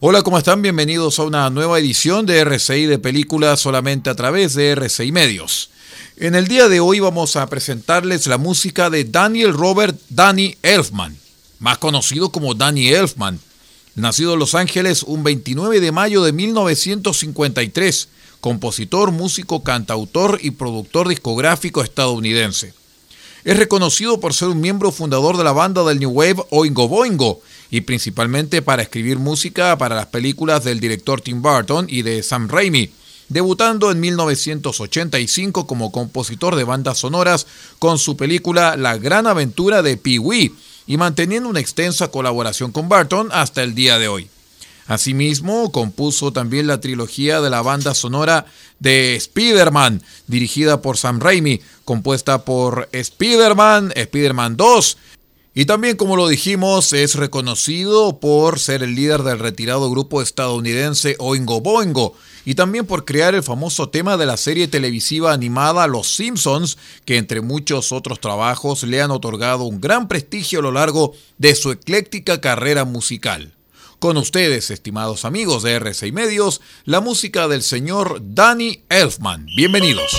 Hola, ¿cómo están? Bienvenidos a una nueva edición de RCI de películas solamente a través de RCI Medios. En el día de hoy vamos a presentarles la música de Daniel Robert Danny Elfman, más conocido como Danny Elfman, nacido en Los Ángeles un 29 de mayo de 1953, compositor, músico, cantautor y productor discográfico estadounidense. Es reconocido por ser un miembro fundador de la banda del New Wave Oingo Boingo y principalmente para escribir música para las películas del director Tim Burton y de Sam Raimi, debutando en 1985 como compositor de bandas sonoras con su película La gran aventura de Pee-wee y manteniendo una extensa colaboración con Burton hasta el día de hoy. Asimismo, compuso también la trilogía de la banda sonora de Spider-Man, dirigida por Sam Raimi, compuesta por Spider-Man, Spider-Man 2, y también, como lo dijimos, es reconocido por ser el líder del retirado grupo estadounidense Oingo Boingo y también por crear el famoso tema de la serie televisiva animada Los Simpsons, que entre muchos otros trabajos le han otorgado un gran prestigio a lo largo de su ecléctica carrera musical. Con ustedes, estimados amigos de RCI Medios, la música del señor Danny Elfman. Bienvenidos.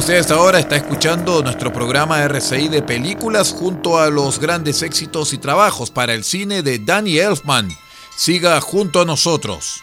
Usted hasta ahora está escuchando nuestro programa RCI de películas junto a los grandes éxitos y trabajos para el cine de Danny Elfman. Siga junto a nosotros.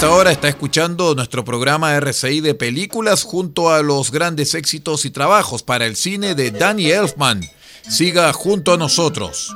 Esta hora está escuchando nuestro programa RCI de películas junto a los grandes éxitos y trabajos para el cine de Danny Elfman. Siga junto a nosotros.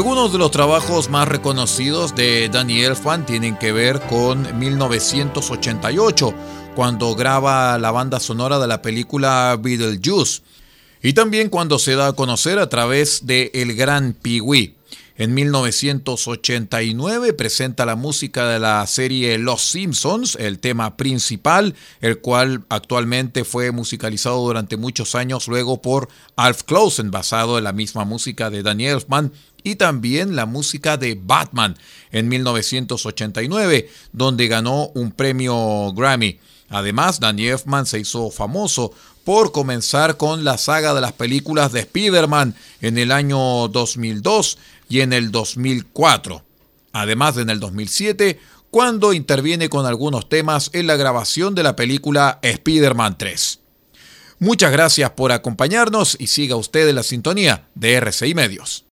Algunos de los trabajos más reconocidos de Danny Elfman tienen que ver con 1988, cuando graba la banda sonora de la película Beetlejuice, y también cuando se da a conocer a través de El Gran Pee-wee. En 1989 presenta la música de la serie Los Simpsons, el tema principal, el cual actualmente fue musicalizado durante muchos años luego por Alf Clausen, basado en la misma música de Danny Elfman, y también la música de Batman en 1989, donde ganó un premio Grammy. Además, Danny Elfman se hizo famoso por comenzar con la saga de las películas de Spider-Man en el año 2002 y en el 2004. Además, en el 2007, cuando interviene con algunos temas en la grabación de la película Spider-Man 3. Muchas gracias por acompañarnos y siga usted en la sintonía de RCI Medios.